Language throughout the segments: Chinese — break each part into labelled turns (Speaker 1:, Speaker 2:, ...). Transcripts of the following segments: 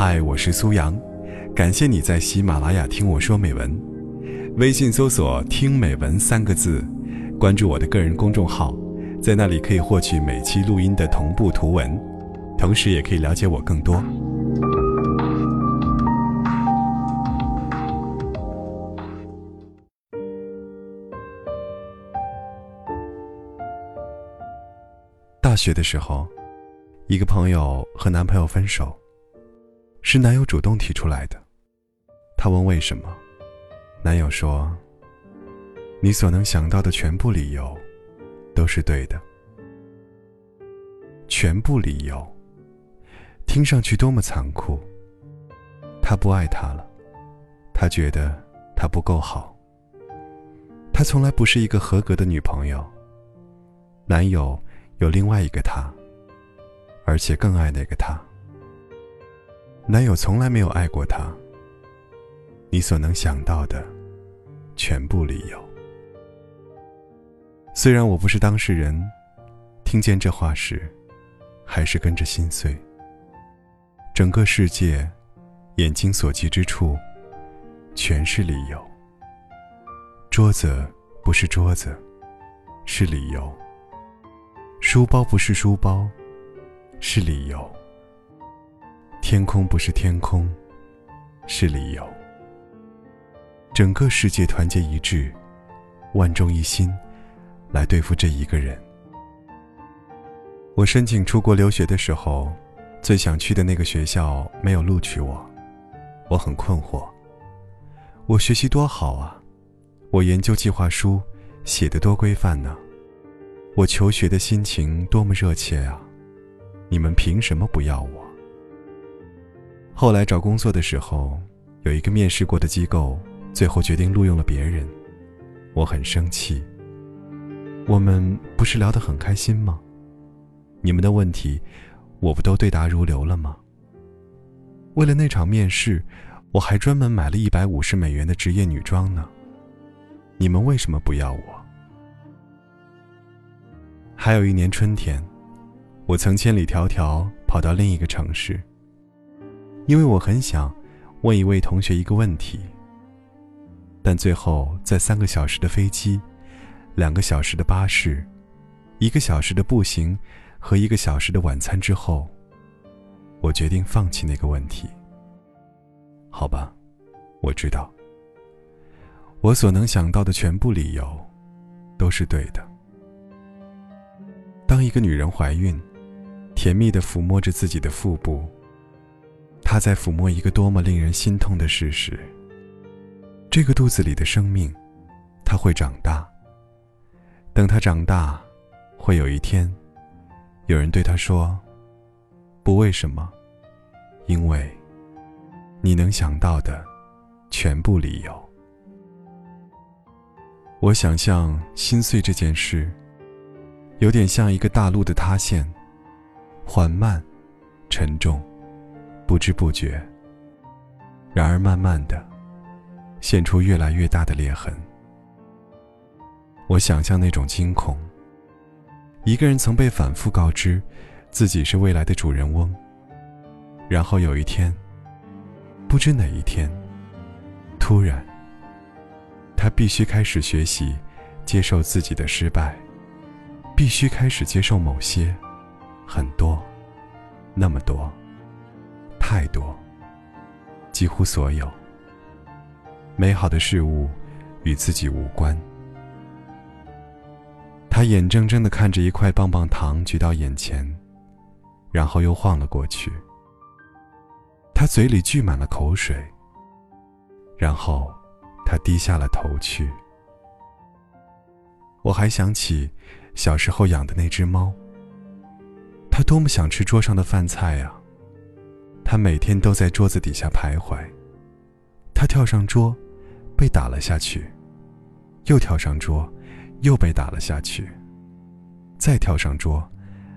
Speaker 1: 嗨，我是苏阳，感谢你在喜马拉雅听我说美文。微信搜索“听美文”三个字，关注我的个人公众号，在那里可以获取每期录音的同步图文，同时也可以了解我更多。大学的时候，一个朋友和男朋友分手，是男友主动提出来的。他问为什么，男友说：“你所能想到的全部理由，都是对的。全部理由，听上去多么残酷。他不爱她了，他觉得她不够好，她从来不是一个合格的女朋友。男友。”有另外一个他，而且更爱那个他。男友从来没有爱过她。你所能想到的，全部理由。虽然我不是当事人，听见这话时，还是跟着心碎。整个世界，眼睛所及之处，全是理由。桌子不是桌子，是理由。书包不是书包，是理由。天空不是天空，是理由。整个世界团结一致，万众一心，来对付这一个人。我申请出国留学的时候，最想去的那个学校没有录取我，我很困惑。我学习多好啊，我研究计划书写得多规范呢。我求学的心情多么热切啊！你们凭什么不要我？后来找工作的时候，有一个面试过的机构，最后决定录用了别人，我很生气。我们不是聊得很开心吗？你们的问题，我不都对答如流了吗？为了那场面试，我还专门买了一百五十美元的职业女装呢。你们为什么不要我？还有一年春天，我曾千里迢迢跑到另一个城市，因为我很想问一位同学一个问题。但最后，在三个小时的飞机、两个小时的巴士、一个小时的步行和一个小时的晚餐之后，我决定放弃那个问题。好吧，我知道，我所能想到的全部理由都是对的。当一个女人怀孕，甜蜜的抚摸着自己的腹部，他在抚摸一个多么令人心痛的事实。这个肚子里的生命，它会长大。等它长大，会有一天，有人对他说：“不为什么，因为你能想到的全部理由。”我想象心碎这件事。有点像一个大陆的塌陷，缓慢、沉重、不知不觉。然而，慢慢的，现出越来越大的裂痕。我想象那种惊恐。一个人曾被反复告知，自己是未来的主人翁。然后有一天，不知哪一天，突然，他必须开始学习，接受自己的失败。必须开始接受某些，很多，那么多，太多，几乎所有美好的事物与自己无关。他眼睁睁的看着一块棒棒糖举到眼前，然后又晃了过去。他嘴里聚满了口水，然后他低下了头去。我还想起。小时候养的那只猫，它多么想吃桌上的饭菜呀！他每天都在桌子底下徘徊。他跳上桌，被打了下去；又跳上桌，又被打了下去；再跳上桌，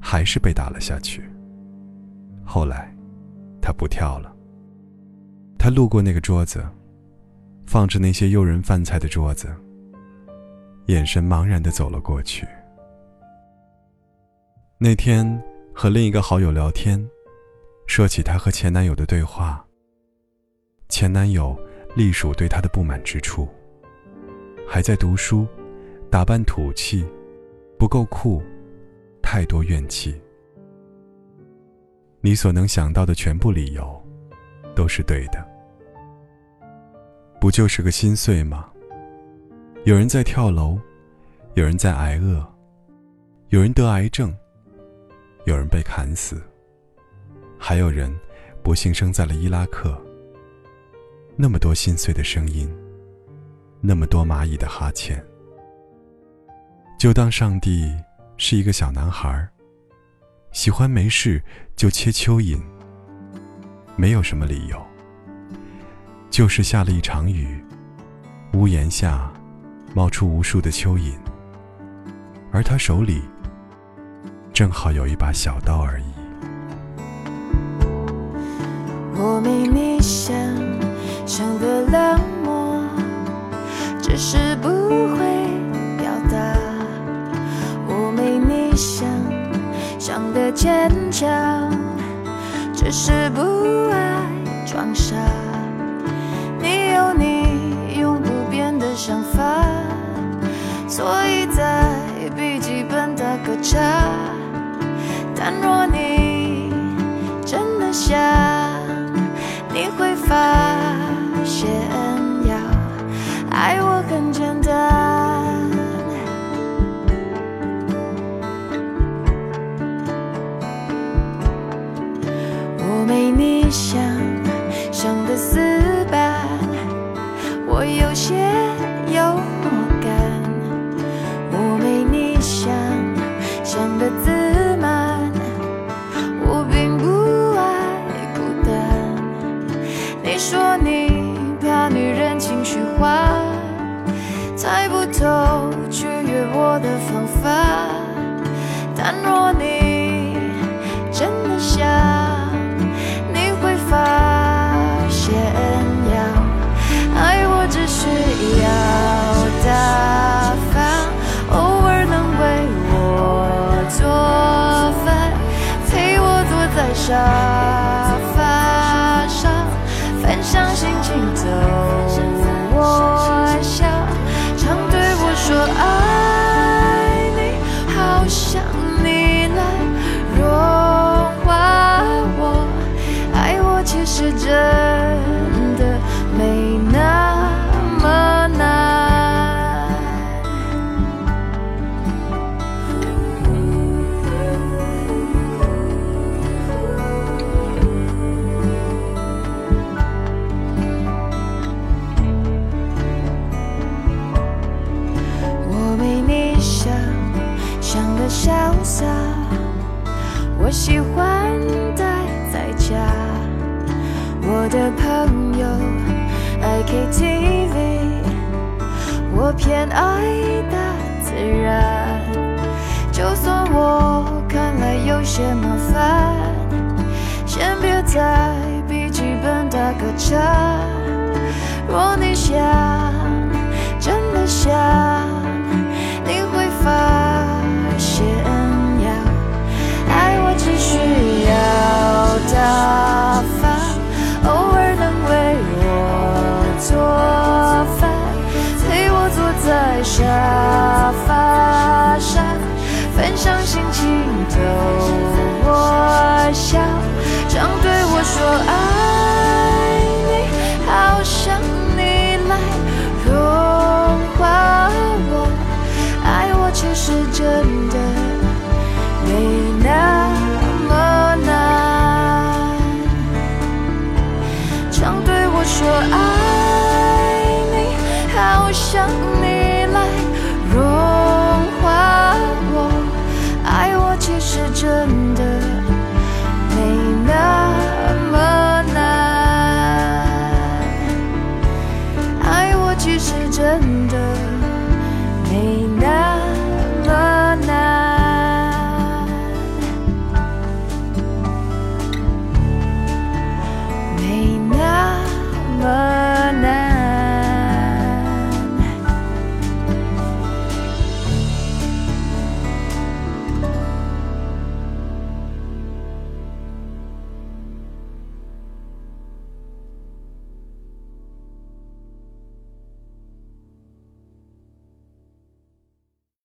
Speaker 1: 还是被打了下去。后来，他不跳了。他路过那个桌子，放着那些诱人饭菜的桌子，眼神茫然的走了过去。那天和另一个好友聊天，说起她和前男友的对话，前男友隶属对她的不满之处，还在读书，打扮土气，不够酷，太多怨气。你所能想到的全部理由，都是对的。不就是个心碎吗？有人在跳楼，有人在挨饿，有人得癌症，有人被砍死，还有人不幸生在了伊拉克。那么多心碎的声音，那么多蚂蚁的哈欠，就当上帝是一个小男孩，喜欢没事就切蚯蚓，没有什么理由，就是下了一场雨，屋檐下。冒出无数的蚯蚓，而他手里正好有一把小刀而已。
Speaker 2: 我没你想象的冷漠，只是不会表达；我没你想象的坚强，只是不爱装傻。你有你永不变的想法。所以在笔记本打个叉。但若你想 TV，我偏爱大自然。就算我看来有些麻烦，先别在笔记本打个叉。若你，想。